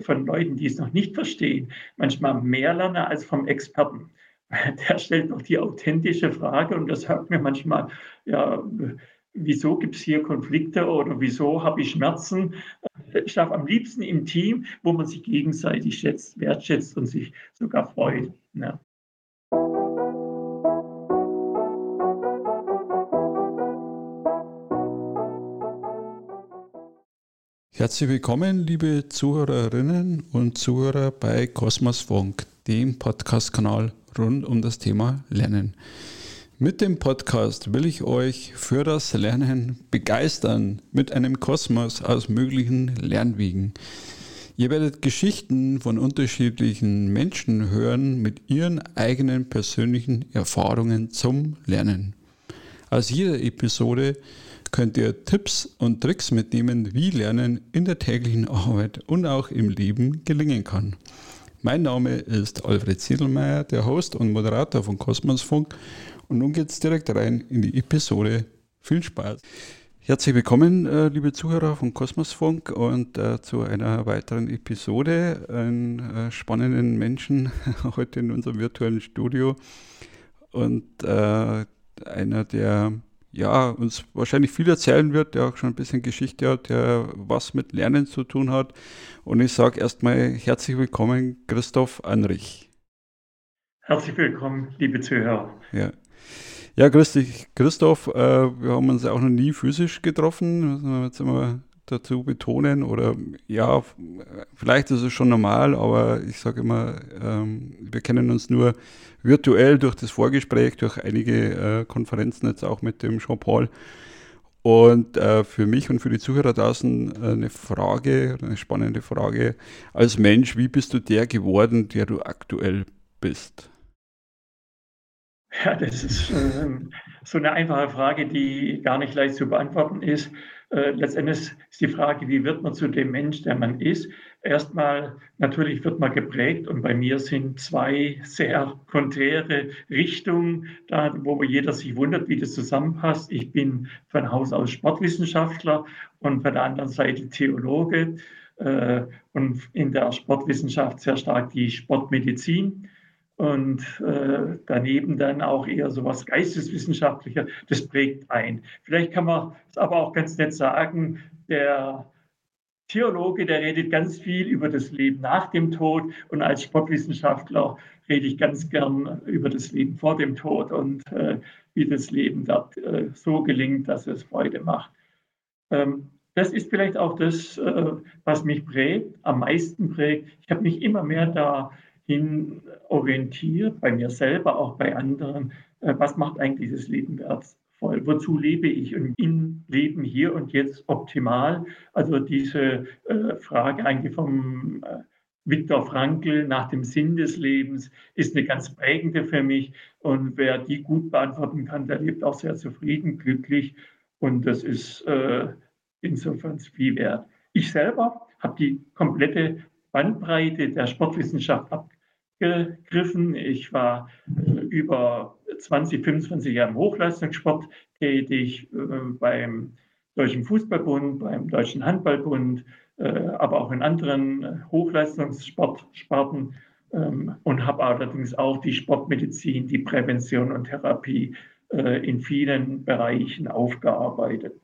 von Leuten, die es noch nicht verstehen, manchmal mehr lerne als vom Experten. Der stellt noch die authentische Frage und das sagt mir manchmal, ja, wieso gibt es hier Konflikte oder wieso habe ich Schmerzen? Ich darf am liebsten im Team, wo man sich gegenseitig schätzt, wertschätzt und sich sogar freut. Ja. Herzlich willkommen, liebe Zuhörerinnen und Zuhörer bei Kosmos Funk, dem Podcast-Kanal rund um das Thema Lernen. Mit dem Podcast will ich euch für das Lernen begeistern mit einem Kosmos aus möglichen Lernwegen. Ihr werdet Geschichten von unterschiedlichen Menschen hören mit ihren eigenen persönlichen Erfahrungen zum Lernen. Aus jeder Episode könnt ihr Tipps und Tricks mitnehmen, wie Lernen in der täglichen Arbeit und auch im Leben gelingen kann. Mein Name ist Alfred Ziedelmeier, der Host und Moderator von Kosmosfunk. Und nun geht es direkt rein in die Episode. Viel Spaß! Herzlich willkommen, äh, liebe Zuhörer von Kosmosfunk und äh, zu einer weiteren Episode. Einen äh, spannenden Menschen heute in unserem virtuellen Studio und einer, der ja, uns wahrscheinlich viel erzählen wird, der auch schon ein bisschen Geschichte hat, der was mit Lernen zu tun hat. Und ich sage erstmal herzlich willkommen, Christoph Anrich. Herzlich willkommen, liebe Zuhörer. Ja. Ja, grüß dich, Christoph. Äh, wir haben uns auch noch nie physisch getroffen, wir jetzt immer dazu betonen. Oder ja, vielleicht ist es schon normal, aber ich sage immer, ähm, wir kennen uns nur virtuell durch das Vorgespräch, durch einige äh, Konferenzen jetzt auch mit dem Jean-Paul. Und äh, für mich und für die Zuhörer draußen äh, eine Frage, eine spannende Frage. Als Mensch, wie bist du der geworden, der du aktuell bist? Ja, das ist äh, so eine einfache Frage, die gar nicht leicht zu beantworten ist. Äh, letztendlich ist die Frage, wie wird man zu dem Mensch, der man ist? Erstmal, natürlich wird man geprägt und bei mir sind zwei sehr konträre Richtungen, da, wo jeder sich wundert, wie das zusammenpasst. Ich bin von Haus aus Sportwissenschaftler und von der anderen Seite Theologe äh, und in der Sportwissenschaft sehr stark die Sportmedizin und äh, daneben dann auch eher so was Geisteswissenschaftlicher, das prägt ein. Vielleicht kann man es aber auch ganz nett sagen, der Theologe, der redet ganz viel über das Leben nach dem Tod und als Sportwissenschaftler rede ich ganz gern über das Leben vor dem Tod und äh, wie das Leben dort äh, so gelingt, dass es Freude macht. Ähm, das ist vielleicht auch das, äh, was mich prägt, am meisten prägt. Ich habe mich immer mehr da hin orientiert, bei mir selber, auch bei anderen, äh, was macht eigentlich dieses Leben wertvoll? Wozu lebe ich und in Leben hier und jetzt optimal? Also diese äh, Frage eigentlich vom äh, Viktor Frankl nach dem Sinn des Lebens ist eine ganz prägende für mich. Und wer die gut beantworten kann, der lebt auch sehr zufrieden, glücklich. Und das ist äh, insofern viel wert. Ich selber habe die komplette Bandbreite der Sportwissenschaft ab, gegriffen. Ich war äh, über 20, 25 Jahre im Hochleistungssport tätig, äh, beim Deutschen Fußballbund, beim Deutschen Handballbund, äh, aber auch in anderen Hochleistungssportsparten ähm, und habe allerdings auch die Sportmedizin, die Prävention und Therapie in vielen Bereichen aufgearbeitet.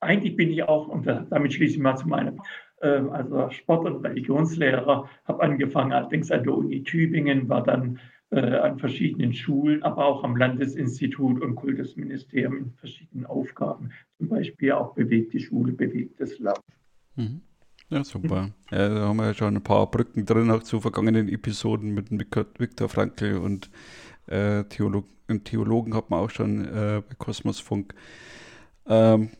Eigentlich bin ich auch, und damit schließe ich mal zu meinem also Sport- und Religionslehrer, habe angefangen allerdings an der Uni Tübingen, war dann äh, an verschiedenen Schulen, aber auch am Landesinstitut und Kultusministerium in verschiedenen Aufgaben, zum Beispiel auch bewegte Schule, bewegtes Land. Mhm. Ja, super. Ja, da haben wir ja schon ein paar Brücken drin, auch zu vergangenen Episoden mit Viktor Frankl und äh, Theolog Theologen hat man auch schon äh, bei Kosmosfunk. Ähm,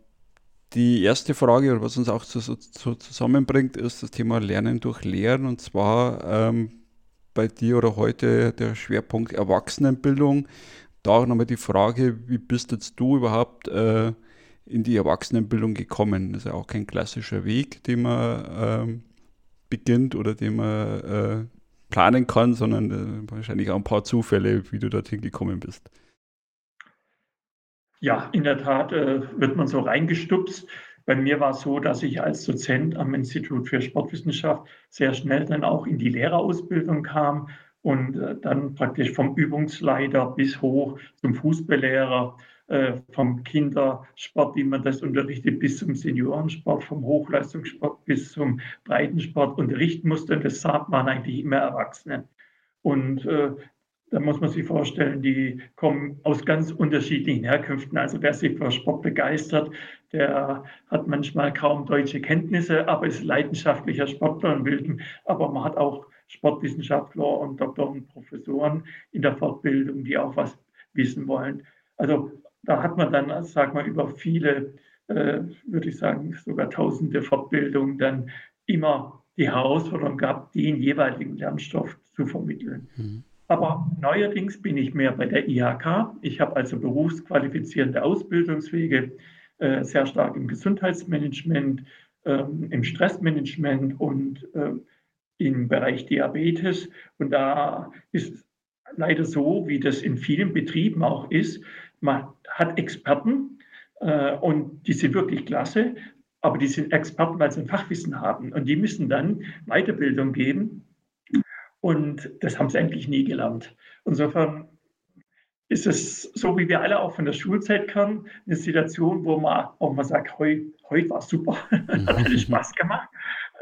die erste Frage, was uns auch so, so, zusammenbringt, ist das Thema Lernen durch Lehren. Und zwar ähm, bei dir oder heute der Schwerpunkt Erwachsenenbildung. Da nochmal die Frage, wie bist jetzt du überhaupt äh, in die Erwachsenenbildung gekommen? Das ist ja auch kein klassischer Weg, den man ähm, beginnt oder den man äh, planen kann, sondern äh, wahrscheinlich auch ein paar Zufälle, wie du dorthin gekommen bist. Ja, in der Tat äh, wird man so reingestupst. bei mir war es so, dass ich als Dozent am Institut für Sportwissenschaft sehr schnell dann auch in die Lehrerausbildung kam und äh, dann praktisch vom Übungsleiter bis hoch zum Fußballlehrer, äh, vom Kindersport, wie man das unterrichtet, bis zum Seniorensport, vom Hochleistungssport bis zum Breitensport unterrichten musste. Und das waren eigentlich immer Erwachsene. Und äh, da muss man sich vorstellen, die kommen aus ganz unterschiedlichen Herkünften. Also wer sich für Sport begeistert, der hat manchmal kaum deutsche Kenntnisse, aber ist leidenschaftlicher Sportler und will. Aber man hat auch Sportwissenschaftler und Doktor und Professoren in der Fortbildung, die auch was wissen wollen. Also da hat man dann, sag mal, über viele, äh, würde ich sagen, sogar tausende Fortbildungen dann immer die Herausforderung gehabt, den jeweiligen Lernstoff zu vermitteln. Mhm. Aber neuerdings bin ich mehr bei der IHK. Ich habe also berufsqualifizierende Ausbildungswege, äh, sehr stark im Gesundheitsmanagement, äh, im Stressmanagement und äh, im Bereich Diabetes. Und da ist leider so, wie das in vielen Betrieben auch ist, man hat Experten äh, und die sind wirklich klasse, aber die sind Experten, weil sie ein Fachwissen haben. Und die müssen dann Weiterbildung geben. Und das haben sie eigentlich nie gelernt. Insofern ist es so, wie wir alle auch von der Schulzeit kennen, eine Situation, wo man auch mal sagt, heute heut war super, hat alles Spaß gemacht.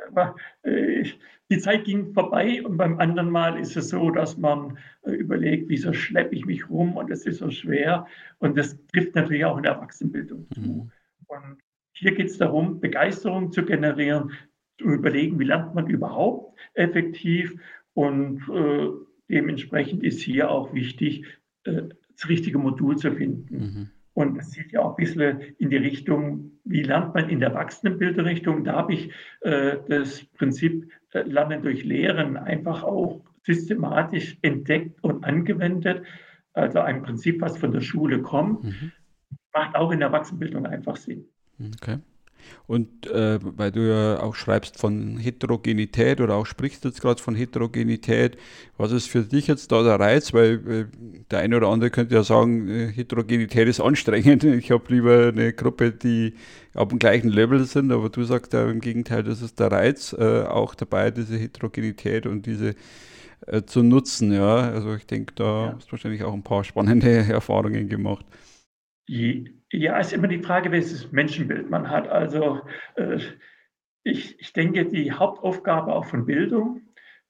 Aber, äh, die Zeit ging vorbei und beim anderen Mal ist es so, dass man äh, überlegt, wieso schleppe ich mich rum und es ist so schwer. Und das trifft natürlich auch in der Erwachsenenbildung zu. Mhm. Und hier geht es darum, Begeisterung zu generieren, zu überlegen, wie lernt man überhaupt effektiv. Und äh, dementsprechend ist hier auch wichtig, äh, das richtige Modul zu finden. Mhm. Und es sieht ja auch ein bisschen in die Richtung, wie lernt man in der Erwachsenenbildungsrichtung. Da habe ich äh, das Prinzip äh, Lernen durch Lehren einfach auch systematisch entdeckt und angewendet. Also ein Prinzip, was von der Schule kommt, mhm. macht auch in der Erwachsenenbildung einfach Sinn. Okay. Und äh, weil du ja auch schreibst von Heterogenität oder auch sprichst jetzt gerade von Heterogenität, was ist für dich jetzt da der Reiz? Weil äh, der eine oder andere könnte ja sagen, äh, Heterogenität ist anstrengend. Ich habe lieber eine Gruppe, die auf dem gleichen Level sind, aber du sagst ja im Gegenteil, das ist der Reiz äh, auch dabei, diese Heterogenität und diese äh, zu nutzen. Ja, also ich denke, da ja. hast du wahrscheinlich auch ein paar spannende Erfahrungen gemacht. Ja, ist immer die Frage, welches Menschenbild man hat. Also äh, ich, ich denke, die Hauptaufgabe auch von Bildung,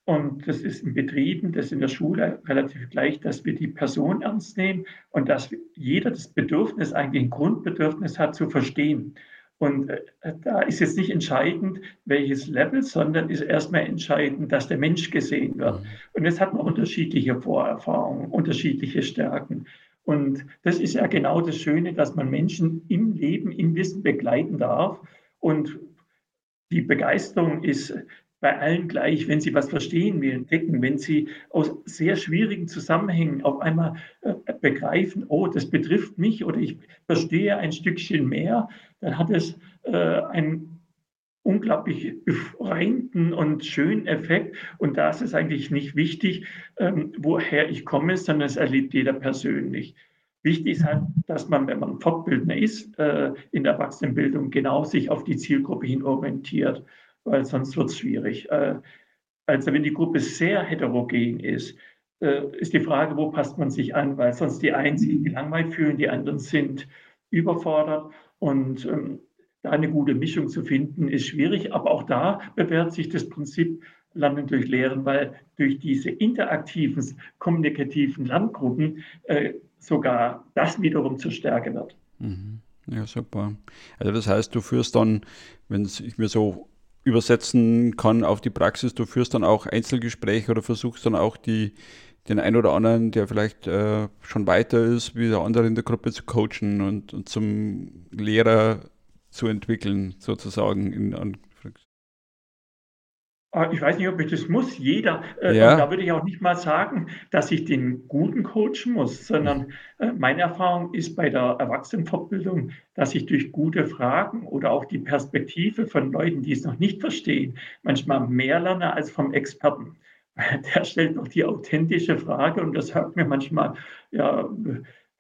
und das ist in Betrieben, das ist in der Schule relativ gleich, dass wir die Person ernst nehmen und dass jeder das Bedürfnis, eigentlich ein Grundbedürfnis hat, zu verstehen. Und äh, da ist jetzt nicht entscheidend, welches Level, sondern ist erstmal entscheidend, dass der Mensch gesehen wird. Mhm. Und jetzt hat man unterschiedliche Vorerfahrungen, unterschiedliche Stärken. Und das ist ja genau das Schöne, dass man Menschen im Leben, im Wissen begleiten darf. Und die Begeisterung ist bei allen gleich, wenn sie was verstehen will, entdecken, wenn sie aus sehr schwierigen Zusammenhängen auf einmal äh, begreifen, oh, das betrifft mich oder ich verstehe ein Stückchen mehr, dann hat es äh, einen unglaublich befreienden und schönen Effekt. Und da ist es eigentlich nicht wichtig, ähm, woher ich komme, sondern es erlebt jeder persönlich. Wichtig ist halt, dass man, wenn man Fortbildner ist, äh, in der Erwachsenenbildung genau sich auf die Zielgruppe hin orientiert, weil sonst wird es schwierig. Äh, also wenn die Gruppe sehr heterogen ist, äh, ist die Frage, wo passt man sich an, weil sonst die einen sich gelangweilt fühlen, die anderen sind überfordert. Und ähm, eine gute Mischung zu finden, ist schwierig. Aber auch da bewährt sich das Prinzip Lernen durch Lehren, weil durch diese interaktiven, kommunikativen Lerngruppen äh, sogar das wiederum zur Stärke wird. Mhm. Ja, super. Also das heißt, du führst dann, wenn ich mir so übersetzen kann auf die Praxis, du führst dann auch Einzelgespräche oder versuchst dann auch die, den einen oder anderen, der vielleicht äh, schon weiter ist, wie der andere in der Gruppe zu coachen und, und zum Lehrer zu entwickeln, sozusagen in ah, ich weiß nicht, ob ich das muss. Jeder. Äh, ja. da würde ich auch nicht mal sagen, dass ich den guten coachen muss, sondern äh, meine Erfahrung ist bei der Erwachsenenfortbildung, dass ich durch gute Fragen oder auch die Perspektive von Leuten, die es noch nicht verstehen, manchmal mehr lerne als vom Experten. Der stellt doch die authentische Frage und das hört mir manchmal ja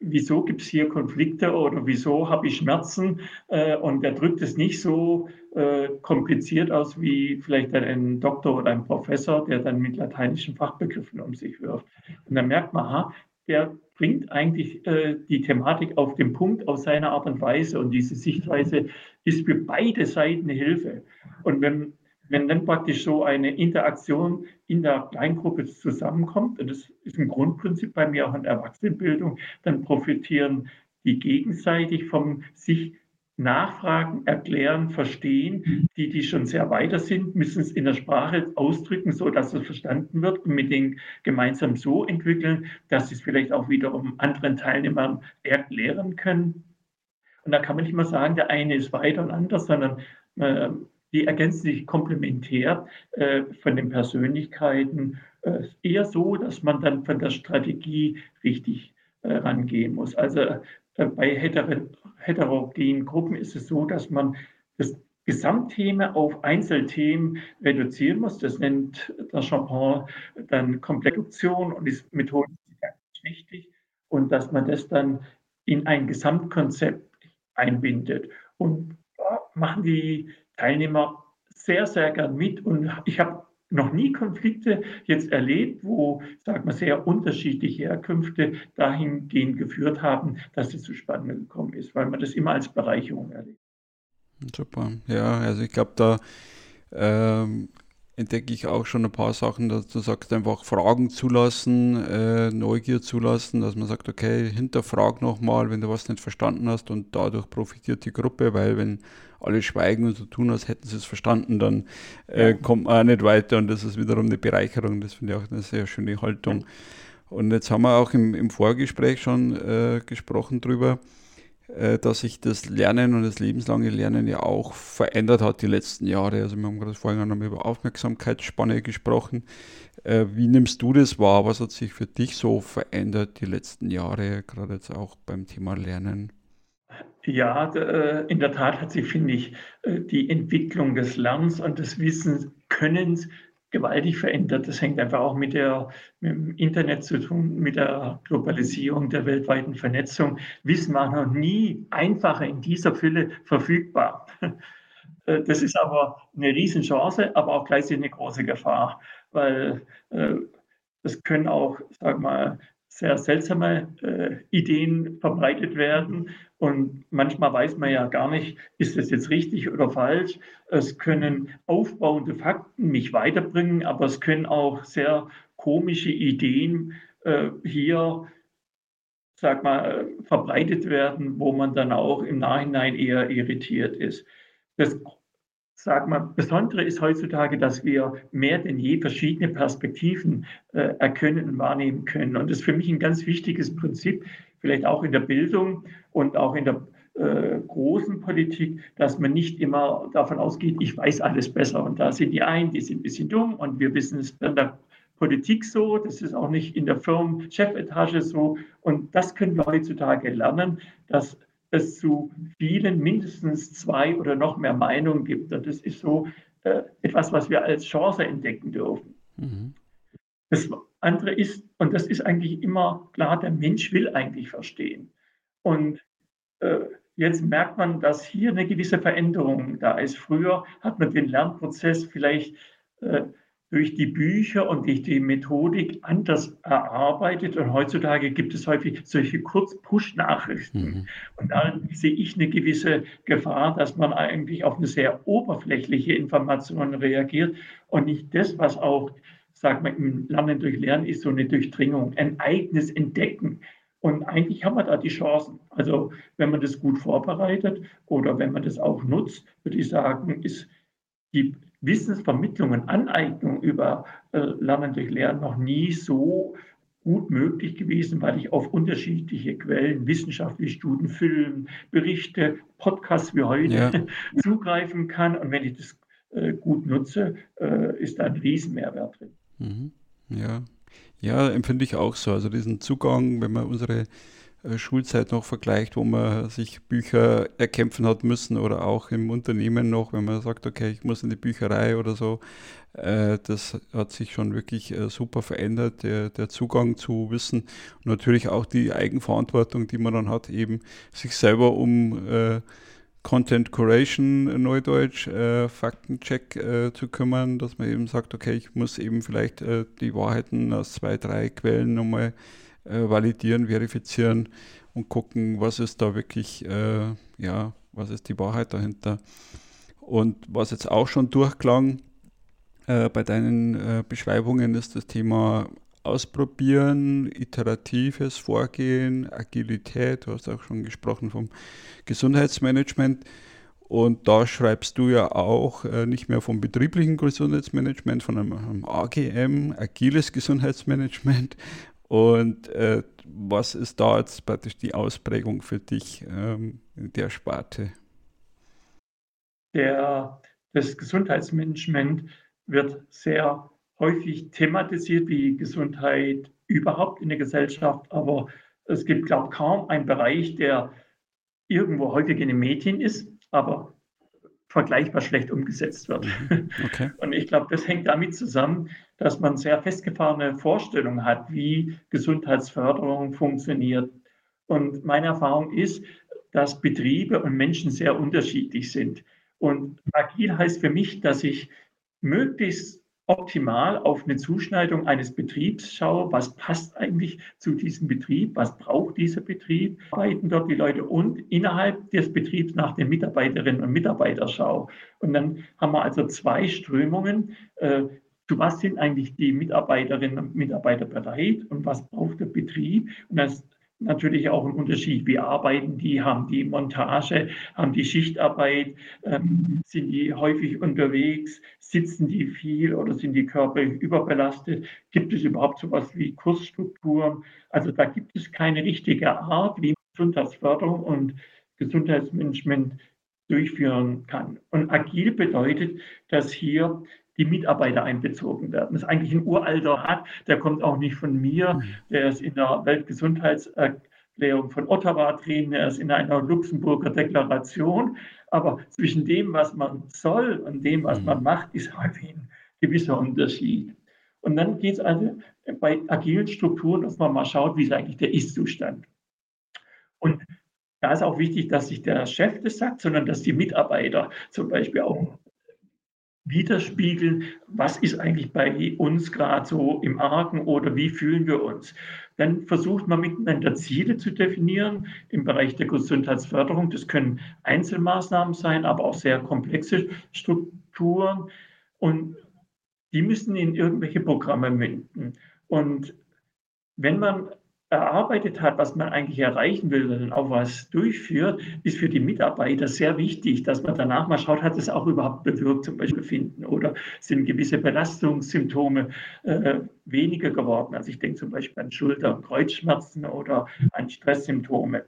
wieso gibt es hier Konflikte oder wieso habe ich Schmerzen äh, und er drückt es nicht so äh, kompliziert aus wie vielleicht ein Doktor oder ein Professor, der dann mit lateinischen Fachbegriffen um sich wirft. Und dann merkt man, aha, der bringt eigentlich äh, die Thematik auf den Punkt auf seine Art und Weise und diese Sichtweise ist für beide Seiten Hilfe. Und wenn wenn dann praktisch so eine Interaktion in der Kleingruppe zusammenkommt, und das ist ein Grundprinzip bei mir auch in der Erwachsenenbildung, dann profitieren die gegenseitig vom sich nachfragen, erklären, verstehen. Die, die schon sehr weiter sind, müssen es in der Sprache ausdrücken, so dass es verstanden wird und mit denen gemeinsam so entwickeln, dass sie es vielleicht auch wiederum anderen Teilnehmern erklären können. Und da kann man nicht mal sagen, der eine ist weiter und anders, sondern äh, die ergänzen sich komplementär äh, von den Persönlichkeiten. Äh, eher so, dass man dann von der Strategie richtig äh, rangehen muss. Also äh, bei heter heterogenen Gruppen ist es so, dass man das Gesamtthema auf Einzelthemen reduzieren muss. Das nennt der Champagner dann Komplexation und ist methodisch wichtig. Und dass man das dann in ein Gesamtkonzept einbindet. Und da machen die Teilnehmer sehr, sehr gern mit. Und ich habe noch nie Konflikte jetzt erlebt, wo, sagen wir, sehr unterschiedliche Herkünfte dahingehend geführt haben, dass es zu Spannungen gekommen ist, weil man das immer als Bereicherung erlebt. Super. Ja, also ich glaube, da ähm, entdecke ich auch schon ein paar Sachen, dass du sagst, einfach Fragen zulassen, äh, Neugier zulassen, dass man sagt, okay, hinterfrag nochmal, wenn du was nicht verstanden hast und dadurch profitiert die Gruppe, weil wenn alle schweigen und so tun, als hätten sie es verstanden, dann äh, kommt man auch nicht weiter und das ist wiederum eine Bereicherung. Das finde ich auch eine sehr schöne Haltung. Und jetzt haben wir auch im, im Vorgespräch schon äh, gesprochen drüber, äh, dass sich das Lernen und das lebenslange Lernen ja auch verändert hat die letzten Jahre. Also wir haben gerade vorhin noch über Aufmerksamkeitsspanne gesprochen. Äh, wie nimmst du das wahr? Was hat sich für dich so verändert die letzten Jahre, gerade jetzt auch beim Thema Lernen? Ja, äh, in der Tat hat sich, finde ich, äh, die Entwicklung des Lernens und des Wissenskönnens gewaltig verändert. Das hängt einfach auch mit, der, mit dem Internet zu tun, mit der Globalisierung, der weltweiten Vernetzung. Wissen war noch nie einfacher in dieser Fülle verfügbar. Äh, das ist aber eine Riesenchance, aber auch gleichzeitig eine große Gefahr, weil das können auch, sag mal, sehr seltsame äh, Ideen verbreitet werden. Und manchmal weiß man ja gar nicht, ist das jetzt richtig oder falsch. Es können aufbauende Fakten mich weiterbringen, aber es können auch sehr komische Ideen äh, hier, sag mal, verbreitet werden, wo man dann auch im Nachhinein eher irritiert ist. Das sag mal, Besondere ist heutzutage, dass wir mehr denn je verschiedene Perspektiven äh, erkennen und wahrnehmen können. Und das ist für mich ein ganz wichtiges Prinzip, vielleicht auch in der Bildung und auch in der äh, großen Politik, dass man nicht immer davon ausgeht, ich weiß alles besser. Und da sind die einen, die sind ein bisschen dumm und wir wissen es in der Politik so, das ist auch nicht in der Firmen-Chefetage so. Und das können wir heutzutage lernen, dass es zu vielen mindestens zwei oder noch mehr Meinungen gibt. Und das ist so äh, etwas, was wir als Chance entdecken dürfen. Mhm. Das andere ist, und das ist eigentlich immer klar, der Mensch will eigentlich verstehen. Und äh, jetzt merkt man, dass hier eine gewisse Veränderung da ist. Früher hat man den Lernprozess vielleicht äh, durch die Bücher und durch die Methodik anders erarbeitet. Und heutzutage gibt es häufig solche Kurz-Push-Nachrichten. Mhm. Und da sehe ich eine gewisse Gefahr, dass man eigentlich auf eine sehr oberflächliche Information reagiert und nicht das, was auch, sagt man, im Lernen durch Lernen ist, so eine Durchdringung, ein eigenes Entdecken. Und eigentlich haben wir da die Chancen. Also wenn man das gut vorbereitet oder wenn man das auch nutzt, würde ich sagen, ist die Wissensvermittlung und Aneignung über äh, Lernen durch Lernen noch nie so gut möglich gewesen, weil ich auf unterschiedliche Quellen, wissenschaftliche Studien, Filme, Berichte, Podcasts wie heute ja. zugreifen kann. Und wenn ich das äh, gut nutze, äh, ist da ein Riesenmehrwert drin. Mhm. Ja. ja, empfinde ich auch so. Also diesen Zugang, wenn wir unsere Schulzeit noch vergleicht, wo man sich Bücher erkämpfen hat müssen oder auch im Unternehmen noch, wenn man sagt, okay, ich muss in die Bücherei oder so. Äh, das hat sich schon wirklich äh, super verändert, der, der Zugang zu Wissen und natürlich auch die Eigenverantwortung, die man dann hat, eben sich selber um Content Curation, Neudeutsch, äh, Faktencheck äh, zu kümmern, dass man eben sagt, okay, ich muss eben vielleicht äh, die Wahrheiten aus zwei, drei Quellen nochmal äh, validieren, verifizieren und gucken, was ist da wirklich, äh, ja, was ist die Wahrheit dahinter. Und was jetzt auch schon durchklang äh, bei deinen äh, Beschreibungen ist das Thema Ausprobieren, iteratives Vorgehen, Agilität, du hast auch schon gesprochen vom Gesundheitsmanagement. Und da schreibst du ja auch äh, nicht mehr vom betrieblichen Gesundheitsmanagement, von einem, einem AGM, agiles Gesundheitsmanagement, und äh, was ist da jetzt praktisch die Ausprägung für dich ähm, in der Sparte? Der, das Gesundheitsmanagement wird sehr häufig thematisiert, wie Gesundheit überhaupt in der Gesellschaft, aber es gibt, glaube ich, kaum einen Bereich, der irgendwo häufig in den Medien ist, aber vergleichbar schlecht umgesetzt wird. Mhm. Okay. Und ich glaube, das hängt damit zusammen, dass man sehr festgefahrene Vorstellungen hat, wie Gesundheitsförderung funktioniert. Und meine Erfahrung ist, dass Betriebe und Menschen sehr unterschiedlich sind. Und agil heißt für mich, dass ich möglichst optimal auf eine Zuschneidung eines Betriebs schaue, was passt eigentlich zu diesem Betrieb, was braucht dieser Betrieb, arbeiten dort die Leute und innerhalb des Betriebs nach den Mitarbeiterinnen und Mitarbeitern schaue. Und dann haben wir also zwei Strömungen. Zu was sind eigentlich die Mitarbeiterinnen und Mitarbeiter bereit und was braucht der Betrieb? Und das natürlich auch ein Unterschied. Wie arbeiten die? Haben die Montage? Haben die Schichtarbeit? Ähm, sind die häufig unterwegs? Sitzen die viel oder sind die körperlich überbelastet? Gibt es überhaupt so etwas wie Kursstrukturen? Also da gibt es keine richtige Art, wie Gesundheitsförderung und Gesundheitsmanagement durchführen kann. Und agil bedeutet, dass hier die Mitarbeiter einbezogen werden. Das ist eigentlich ein uralter Rat, der kommt auch nicht von mir, mhm. der ist in der Weltgesundheitserklärung von Ottawa drin, er ist in einer Luxemburger Deklaration, aber zwischen dem, was man soll und dem, was man mhm. macht, ist häufig ein gewisser Unterschied. Und dann geht es also bei agilen Strukturen, dass man mal schaut, wie ist eigentlich der Ist-Zustand. Und da ist auch wichtig, dass sich der Chef das sagt, sondern dass die Mitarbeiter zum Beispiel auch widerspiegeln, was ist eigentlich bei uns gerade so im Argen oder wie fühlen wir uns. Dann versucht man miteinander Ziele zu definieren im Bereich der Gesundheitsförderung. Das können Einzelmaßnahmen sein, aber auch sehr komplexe Strukturen. Und die müssen in irgendwelche Programme münden. Und wenn man erarbeitet hat, was man eigentlich erreichen will und auch was durchführt, ist für die Mitarbeiter sehr wichtig, dass man danach mal schaut, hat es auch überhaupt bewirkt, zum Beispiel finden oder sind gewisse Belastungssymptome äh, weniger geworden. Also ich denke zum Beispiel an Schulter- und Kreuzschmerzen oder an Stresssymptome.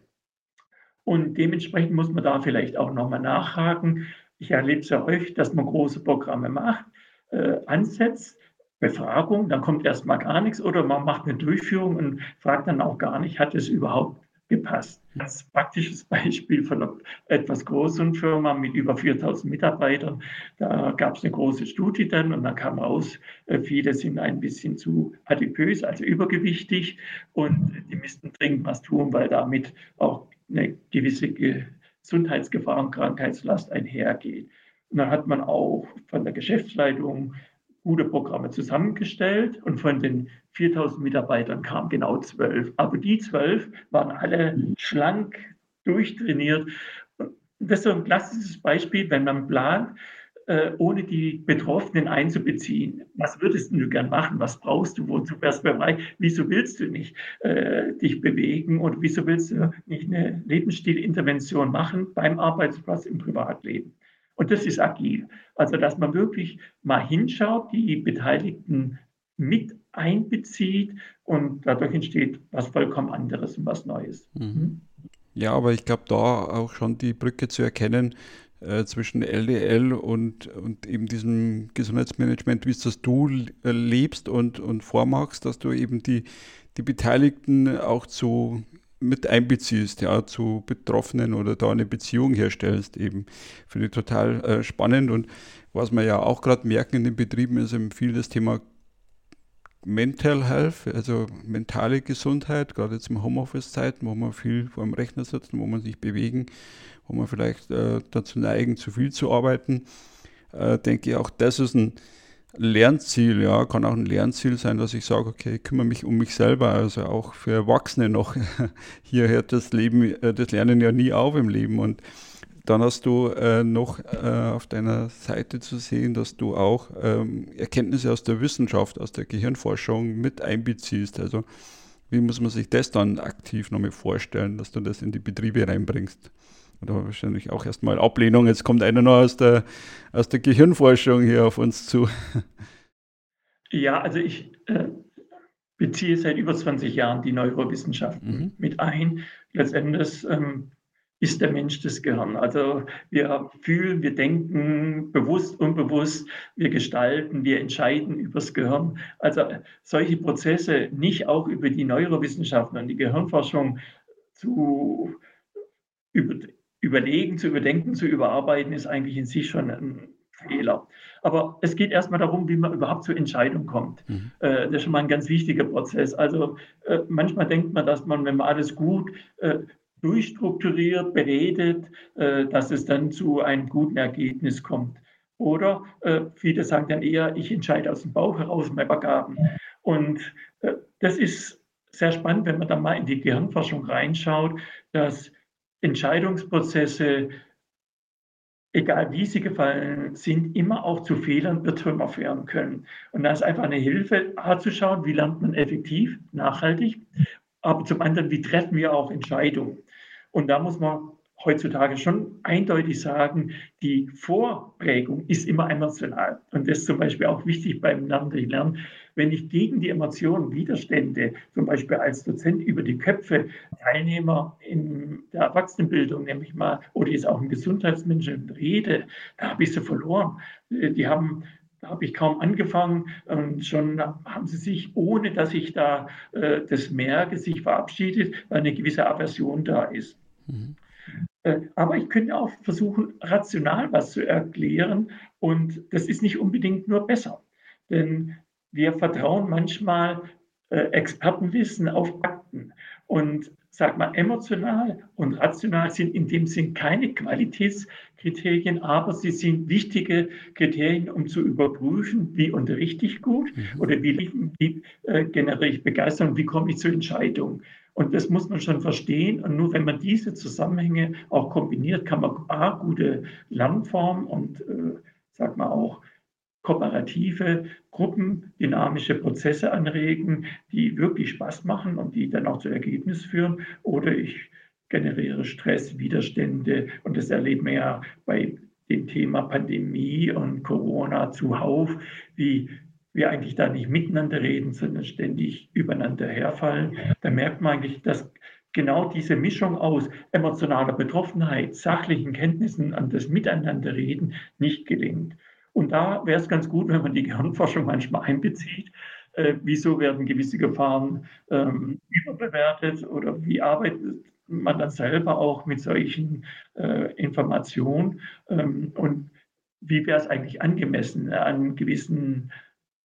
Und dementsprechend muss man da vielleicht auch nochmal nachhaken. Ich erlebe es ja häufig, dass man große Programme macht, äh, ansetzt, Befragung, dann kommt erstmal gar nichts oder man macht eine Durchführung und fragt dann auch gar nicht, hat es überhaupt gepasst. Das praktisches Beispiel von einer etwas großen Firma mit über 4000 Mitarbeitern. Da gab es eine große Studie dann und da kam raus, äh, viele sind ein bisschen zu adipös, also übergewichtig und die müssten dringend was tun, weil damit auch eine gewisse Gesundheitsgefahr und Krankheitslast einhergeht. Und dann hat man auch von der Geschäftsleitung gute Programme zusammengestellt und von den 4000 Mitarbeitern kamen genau zwölf. Aber die zwölf waren alle schlank, durchtrainiert. Das ist so ein klassisches Beispiel, wenn man plant, äh, ohne die Betroffenen einzubeziehen. Was würdest du gern machen? Was brauchst du? Wozu wärst du bereit? Wieso willst du nicht äh, dich bewegen? Oder wieso willst du nicht eine Lebensstilintervention machen beim Arbeitsplatz im Privatleben? Und das ist agil. Also, dass man wirklich mal hinschaut, die Beteiligten mit einbezieht und dadurch entsteht was vollkommen anderes und was Neues. Mhm. mhm. Ja, aber ich glaube, da auch schon die Brücke zu erkennen äh, zwischen LDL und, und eben diesem Gesundheitsmanagement, wie es das du lebst und, und vormachst, dass du eben die, die Beteiligten auch zu mit einbeziehst, ja, zu Betroffenen oder da eine Beziehung herstellst, eben. Finde ich total äh, spannend und was wir ja auch gerade merken in den Betrieben ist eben viel das Thema Mental Health, also mentale Gesundheit, gerade jetzt im Homeoffice-Zeiten, wo man viel vor dem Rechner sitzt, wo man sich bewegen, wo man vielleicht äh, dazu neigen, zu viel zu arbeiten, äh, denke ich auch, das ist ein Lernziel, ja, kann auch ein Lernziel sein, dass ich sage, okay, ich kümmere mich um mich selber, also auch für Erwachsene noch. Hier hört das Leben, äh, das Lernen ja nie auf im Leben und dann hast du äh, noch äh, auf deiner Seite zu sehen, dass du auch ähm, Erkenntnisse aus der Wissenschaft, aus der Gehirnforschung mit einbeziehst. Also wie muss man sich das dann aktiv nochmal vorstellen, dass du das in die Betriebe reinbringst? Oder wahrscheinlich auch erstmal Ablehnung. Jetzt kommt einer noch aus der, aus der Gehirnforschung hier auf uns zu. Ja, also ich äh, beziehe seit über 20 Jahren die Neurowissenschaften mhm. mit ein. Letztendlich ähm, ist der Mensch das Gehirn. Also wir fühlen, wir denken bewusst, unbewusst, wir gestalten, wir entscheiden übers Gehirn. Also solche Prozesse nicht auch über die Neurowissenschaften und die Gehirnforschung zu über, überlegen, zu überdenken, zu überarbeiten, ist eigentlich in sich schon ein Fehler. Aber es geht erstmal darum, wie man überhaupt zur Entscheidung kommt. Mhm. Äh, das ist schon mal ein ganz wichtiger Prozess. Also äh, manchmal denkt man, dass man, wenn man alles gut äh, durchstrukturiert, beredet, äh, dass es dann zu einem guten Ergebnis kommt. Oder äh, viele sagen dann eher, ich entscheide aus dem Bauch heraus bei Übergaben. Und äh, das ist sehr spannend, wenn man dann mal in die Gehirnforschung reinschaut, dass Entscheidungsprozesse, egal wie sie gefallen sind, immer auch zu Fehlern Irrtümer führen können. Und da ist einfach eine Hilfe, A, zu schauen, wie lernt man effektiv, nachhaltig, aber zum anderen, wie treffen wir auch Entscheidungen. Und da muss man heutzutage schon eindeutig sagen, die Vorprägung ist immer emotional. Und das ist zum Beispiel auch wichtig beim Lernen durch Lernen. Wenn ich gegen die Emotionen Widerstände, zum Beispiel als Dozent über die Köpfe Teilnehmer in der Erwachsenenbildung, nämlich mal, oder jetzt auch im Gesundheitsmenschen rede, da habe ich sie verloren. Die haben da habe ich kaum angefangen und schon haben sie sich, ohne dass ich da äh, das merke, sich verabschiedet, weil eine gewisse Aversion da ist. Mhm. Äh, aber ich könnte auch versuchen, rational was zu erklären. Und das ist nicht unbedingt nur besser. Denn wir vertrauen manchmal äh, Expertenwissen auf Fakten. Und sag mal, emotional und rational sind in dem Sinn keine Qualitätskriterien, aber sie sind wichtige Kriterien, um zu überprüfen, wie unterrichte ich gut mhm. oder wie, wie äh, generiere ich Begeisterung, wie komme ich zur Entscheidung. Und das muss man schon verstehen. Und nur wenn man diese Zusammenhänge auch kombiniert, kann man A, gute Lernformen und, äh, sag mal, auch kooperative, gruppendynamische Prozesse anregen, die wirklich Spaß machen und die dann auch zu Ergebnis führen. Oder ich generiere Stress, Widerstände. Und das erleben wir ja bei dem Thema Pandemie und Corona zuhauf, wie wir eigentlich da nicht miteinander reden, sondern ständig übereinander herfallen, da merkt man eigentlich, dass genau diese Mischung aus emotionaler Betroffenheit, sachlichen Kenntnissen an das Miteinanderreden nicht gelingt. Und da wäre es ganz gut, wenn man die Gehirnforschung manchmal einbezieht. Äh, wieso werden gewisse Gefahren ähm, überbewertet oder wie arbeitet man dann selber auch mit solchen äh, Informationen? Ähm, und wie wäre es eigentlich angemessen, an gewissen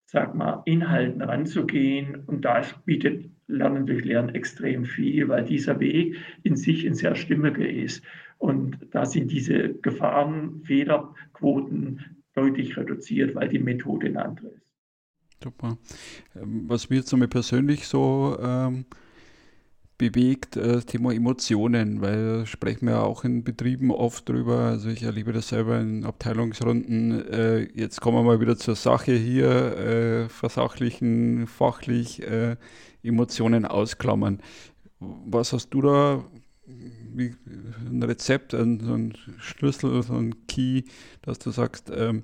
sag mal, Inhalten ranzugehen. Und da bietet Lernen durch Lernen extrem viel, weil dieser Weg in sich ein sehr stimmiger ist. Und da sind diese Gefahren, Fehlerquoten deutlich reduziert, weil die Methode eine andere ist. Super. Ähm, was mir jetzt so persönlich so ähm, bewegt, äh, das Thema Emotionen, weil sprechen wir auch in Betrieben oft drüber. Also ich erlebe das selber in Abteilungsrunden. Äh, jetzt kommen wir mal wieder zur Sache hier, äh, versachlichen, fachlich Emotionen ausklammern. Was hast du da wie ein Rezept, ein, so ein Schlüssel, so ein Key, dass du sagst, ähm,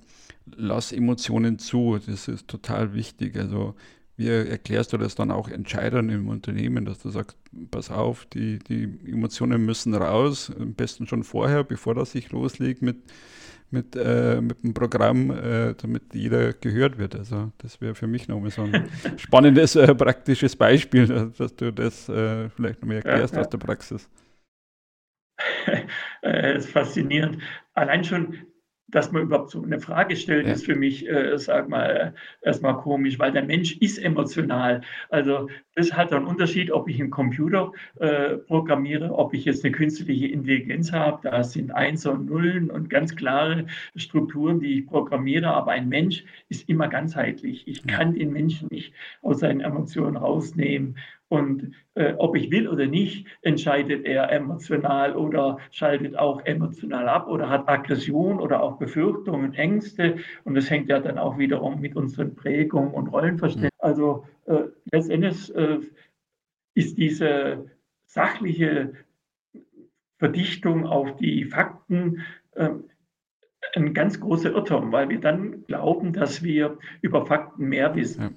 lass Emotionen zu, das ist total wichtig. Also wie erklärst du das dann auch Entscheidern im Unternehmen, dass du sagst, pass auf, die, die Emotionen müssen raus, am besten schon vorher, bevor das sich loslegt mit, mit, äh, mit dem Programm, äh, damit jeder gehört wird. Also das wäre für mich nochmal so ein spannendes, äh, praktisches Beispiel, dass du das äh, vielleicht nochmal erklärst ja, ja. aus der Praxis. Das ist faszinierend. Allein schon dass man überhaupt so eine Frage stellt, ja. ist für mich, äh, sag mal, erstmal komisch, weil der Mensch ist emotional. Also das hat einen Unterschied, ob ich einen Computer äh, programmiere, ob ich jetzt eine künstliche Intelligenz habe. Da sind Eins und Nullen und ganz klare Strukturen, die ich programmiere. Aber ein Mensch ist immer ganzheitlich. Ich kann den Menschen nicht aus seinen Emotionen rausnehmen. Und äh, ob ich will oder nicht, entscheidet er emotional oder schaltet auch emotional ab oder hat Aggression oder auch Befürchtungen, Ängste. Und das hängt ja dann auch wiederum mit unseren Prägungen und Rollenverständnissen. Also äh, letztendlich äh, ist diese sachliche Verdichtung auf die Fakten äh, ein ganz großer Irrtum, weil wir dann glauben, dass wir über Fakten mehr wissen. Ja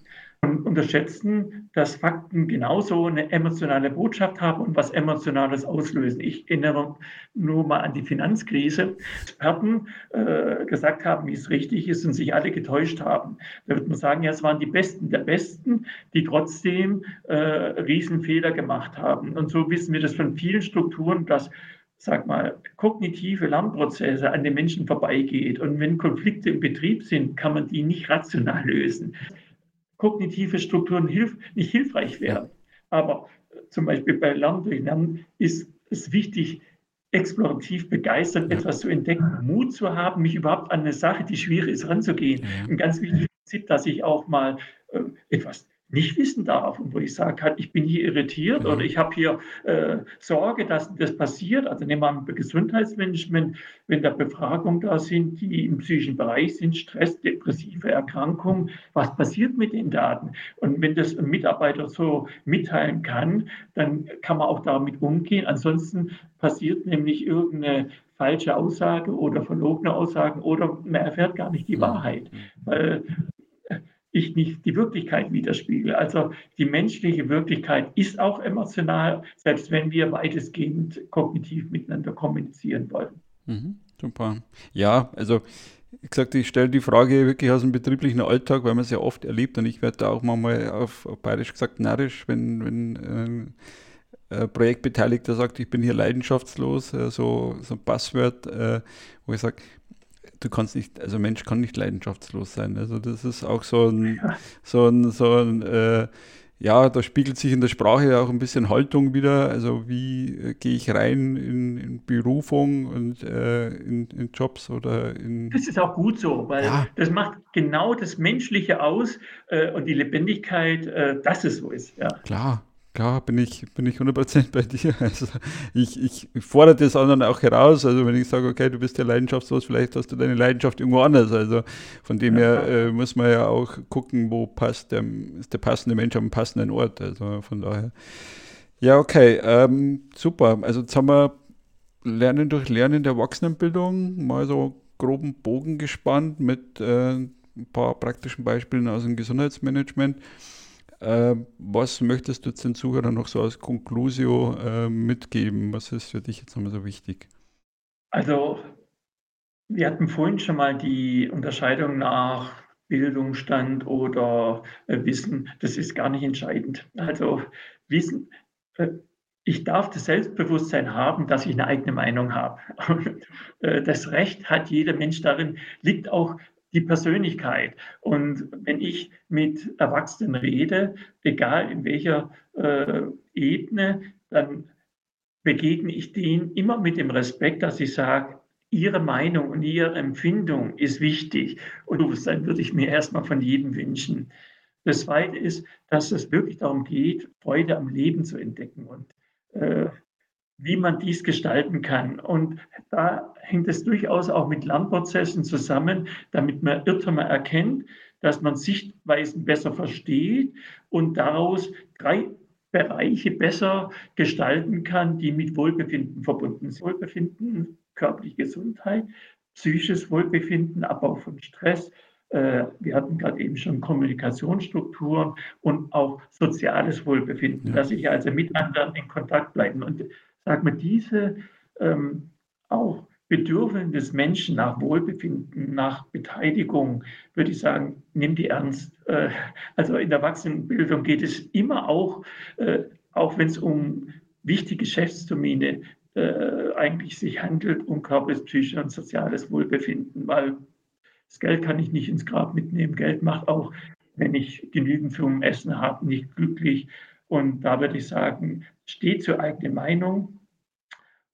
und unterschätzen, dass Fakten genauso eine emotionale Botschaft haben und was Emotionales auslösen. Ich erinnere nur mal an die Finanzkrise. Experten äh, gesagt haben, wie es richtig ist und sich alle getäuscht haben. Da würde man sagen, ja, es waren die Besten der Besten, die trotzdem äh, Riesenfehler gemacht haben. Und so wissen wir das von vielen Strukturen, dass sag mal, kognitive Lernprozesse an den Menschen vorbeigeht. Und wenn Konflikte im Betrieb sind, kann man die nicht rational lösen kognitive Strukturen hilf, nicht hilfreich wären. Aber äh, zum Beispiel bei Lernen durch Lernen ist es wichtig, explorativ begeistert etwas zu entdecken, Mut zu haben, mich überhaupt an eine Sache, die schwierig ist, ranzugehen. Ein ganz wichtiges Prinzip, dass ich auch mal äh, etwas nicht wissen darf und wo ich sage, halt, ich bin hier irritiert mhm. oder ich habe hier äh, Sorge, dass das passiert. Also nehmen wir mal Gesundheitsmanagement, wenn da Befragungen da sind, die im psychischen Bereich sind, Stress, depressive Erkrankungen, was passiert mit den Daten? Und wenn das ein Mitarbeiter so mitteilen kann, dann kann man auch damit umgehen. Ansonsten passiert nämlich irgendeine falsche Aussage oder verlogene Aussagen oder man erfährt gar nicht die mhm. Wahrheit. Weil ich nicht die Wirklichkeit widerspiegele. Also die menschliche Wirklichkeit ist auch emotional, selbst wenn wir weitestgehend kognitiv miteinander kommunizieren wollen. Mhm, super. Ja, also wie gesagt, ich stelle die Frage wirklich aus dem betrieblichen Alltag, weil man es ja oft erlebt und ich werde da auch mal auf, bayerisch gesagt narrisch, wenn, wenn äh, Projektbeteiligter sagt, ich bin hier leidenschaftslos, äh, so, so ein Passwort, äh, wo ich sage, du kannst nicht, also Mensch kann nicht leidenschaftslos sein. Also das ist auch so ein, ja. so ein, so ein äh, ja, da spiegelt sich in der Sprache auch ein bisschen Haltung wieder. Also wie äh, gehe ich rein in, in Berufung und äh, in, in, Jobs oder in. Das ist auch gut so, weil ja. das macht genau das Menschliche aus äh, und die Lebendigkeit, äh, dass es so ist. Ja. Klar, Klar, bin ich, bin ich 100% bei dir. Also ich, ich fordere das anderen auch heraus. Also wenn ich sage, okay, du bist ja leidenschaftslos, vielleicht hast du deine Leidenschaft irgendwo anders. Also von dem ja. her äh, muss man ja auch gucken, wo passt der, ist der passende Mensch am passenden Ort. Also von daher. Ja, okay, ähm, super. Also jetzt haben wir Lernen durch Lernen der Erwachsenenbildung mal so groben Bogen gespannt mit äh, ein paar praktischen Beispielen aus dem Gesundheitsmanagement. Äh, was möchtest du den Zuhörern noch so als Conclusio äh, mitgeben? Was ist für dich jetzt nochmal so wichtig? Also, wir hatten vorhin schon mal die Unterscheidung nach Bildungsstand oder äh, Wissen. Das ist gar nicht entscheidend. Also, Wissen, äh, ich darf das Selbstbewusstsein haben, dass ich eine eigene Meinung habe. Und, äh, das Recht hat jeder Mensch darin, liegt auch die Persönlichkeit. Und wenn ich mit Erwachsenen rede, egal in welcher äh, Ebene, dann begegne ich denen immer mit dem Respekt, dass ich sage, Ihre Meinung und Ihre Empfindung ist wichtig. Und dann würde ich mir erstmal von jedem wünschen. Das Zweite ist, dass es wirklich darum geht, Freude am Leben zu entdecken. Und äh, wie man dies gestalten kann. Und da hängt es durchaus auch mit Lernprozessen zusammen, damit man Irrtümer erkennt, dass man Sichtweisen besser versteht und daraus drei Bereiche besser gestalten kann, die mit Wohlbefinden verbunden sind. Wohlbefinden, körperliche Gesundheit, psychisches Wohlbefinden, Abbau von Stress. Äh, wir hatten gerade eben schon Kommunikationsstrukturen und auch soziales Wohlbefinden, ja. dass ich also mit anderen in Kontakt bleiben. Und sag mal, diese ähm, auch Bedürfnisse des Menschen nach Wohlbefinden, nach Beteiligung, würde ich sagen, nimm die ernst. Äh, also in der Erwachsenenbildung geht es immer auch, äh, auch wenn es um wichtige Geschäftstermine äh, eigentlich sich handelt, um körperliches, psychisches und soziales Wohlbefinden, weil das Geld kann ich nicht ins Grab mitnehmen. Geld macht auch, wenn ich genügend zum Essen habe, nicht glücklich. Und da würde ich sagen, steh zur eigenen Meinung,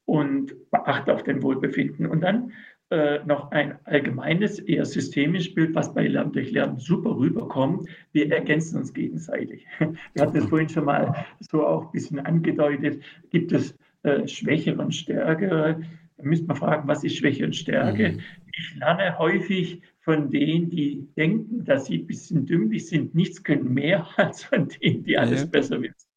und beachte auf dein Wohlbefinden. Und dann äh, noch ein allgemeines, eher systemisches Bild, was bei Lernen durch Lernen super rüberkommt. Wir ergänzen uns gegenseitig. Wir hatten es vorhin schon mal so auch ein bisschen angedeutet. Gibt es äh, Schwächere und Stärkere? Da müsste man fragen, was ist Schwäche und Stärke? Mhm. Ich lerne häufig von denen, die denken, dass sie ein bisschen dümmlich sind, nichts können mehr, als von denen, die alles ja. besser wissen.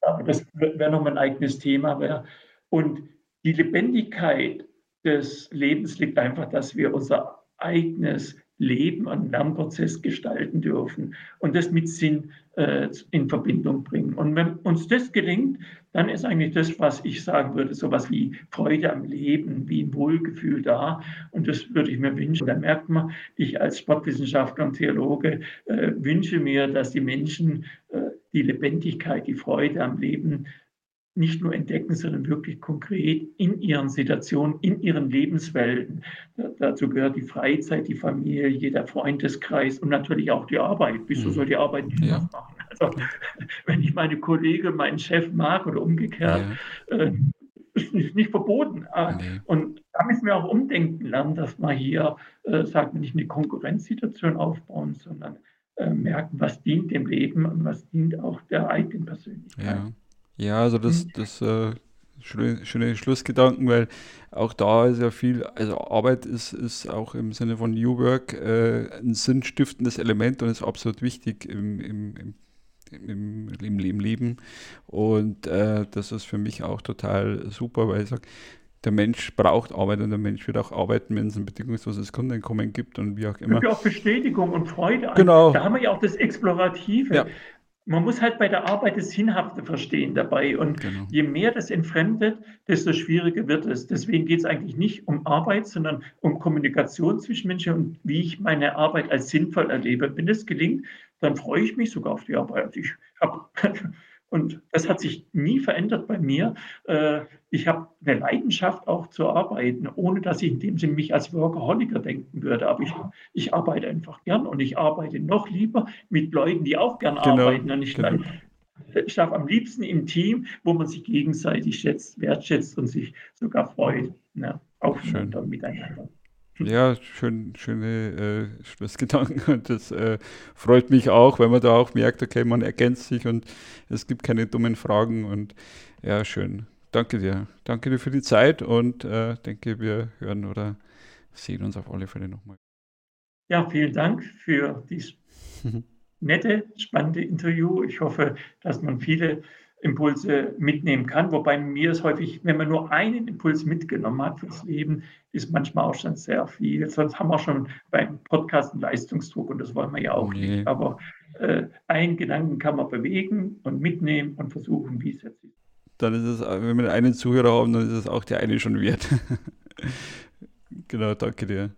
Aber das wäre noch mein eigenes Thema. Und die Lebendigkeit des Lebens liegt einfach, dass wir unser eigenes Leben und Lernprozess gestalten dürfen und das mit Sinn äh, in Verbindung bringen. Und wenn uns das gelingt, dann ist eigentlich das, was ich sagen würde, so etwas wie Freude am Leben, wie ein Wohlgefühl da. Und das würde ich mir wünschen. Da merkt man, ich als Sportwissenschaftler und Theologe äh, wünsche mir, dass die Menschen äh, die Lebendigkeit, die Freude am Leben nicht nur entdecken, sondern wirklich konkret in ihren Situationen, in ihren Lebenswelten. dazu gehört die Freizeit, die Familie, der Freundeskreis und natürlich auch die Arbeit. Wieso mhm. soll die Arbeit nicht ja. machen? Also, wenn ich meine Kollegen, meinen Chef mag oder umgekehrt, ja. äh, ist nicht, nicht verboten. Ah, nee. Und da müssen wir auch umdenken lernen, dass man hier, äh, sagt man, nicht eine Konkurrenzsituation aufbauen, sondern äh, merken, was dient dem Leben und was dient auch der eigenen Persönlichkeit. Ja. Ja, also das, mhm. das äh, schöne, schöne Schlussgedanken, weil auch da ist ja viel, also Arbeit ist, ist auch im Sinne von New Work äh, ein sinnstiftendes Element und ist absolut wichtig im, im, im im, im, im Leben. Und äh, das ist für mich auch total super, weil ich sage, der Mensch braucht Arbeit und der Mensch wird auch arbeiten, wenn es ein bedingungsloses Grundeinkommen gibt und wie auch immer. Es gibt auch Bestätigung und Freude. Genau. Da haben wir ja auch das Explorative. Ja man muss halt bei der Arbeit das Sinnhafte verstehen dabei. Und genau. je mehr das entfremdet, desto schwieriger wird es. Deswegen geht es eigentlich nicht um Arbeit, sondern um Kommunikation zwischen Menschen und wie ich meine Arbeit als sinnvoll erlebe. Wenn das gelingt, dann freue ich mich sogar auf die Arbeit. Ich habe Und das hat sich nie verändert bei mir. Äh, ich habe eine Leidenschaft auch zu arbeiten, ohne dass ich in dem Sinne mich als Workaholiker denken würde. Aber ich, ich arbeite einfach gern und ich arbeite noch lieber mit Leuten, die auch gern genau, arbeiten. Und ich, genau. schaffe am liebsten im Team, wo man sich gegenseitig schätzt, wertschätzt und sich sogar freut. Ne, aufeinander und miteinander. Ja, schön, schöne äh, Schlussgedanken und das äh, freut mich auch, weil man da auch merkt, okay, man ergänzt sich und es gibt keine dummen Fragen und ja, schön. Danke dir. Danke dir für die Zeit und äh, denke, wir hören oder sehen uns auf alle Fälle nochmal. Ja, vielen Dank für dieses nette, spannende Interview. Ich hoffe, dass man viele Impulse mitnehmen kann. Wobei mir ist häufig, wenn man nur einen Impuls mitgenommen hat fürs Leben, ist manchmal auch schon sehr viel. Sonst haben wir schon beim Podcast einen Leistungsdruck und das wollen wir ja auch nee. nicht. Aber äh, einen Gedanken kann man bewegen und mitnehmen und versuchen, wie es jetzt ist. Dann ist es, wenn wir einen Zuhörer haben, dann ist es auch der eine schon wert. genau, danke dir.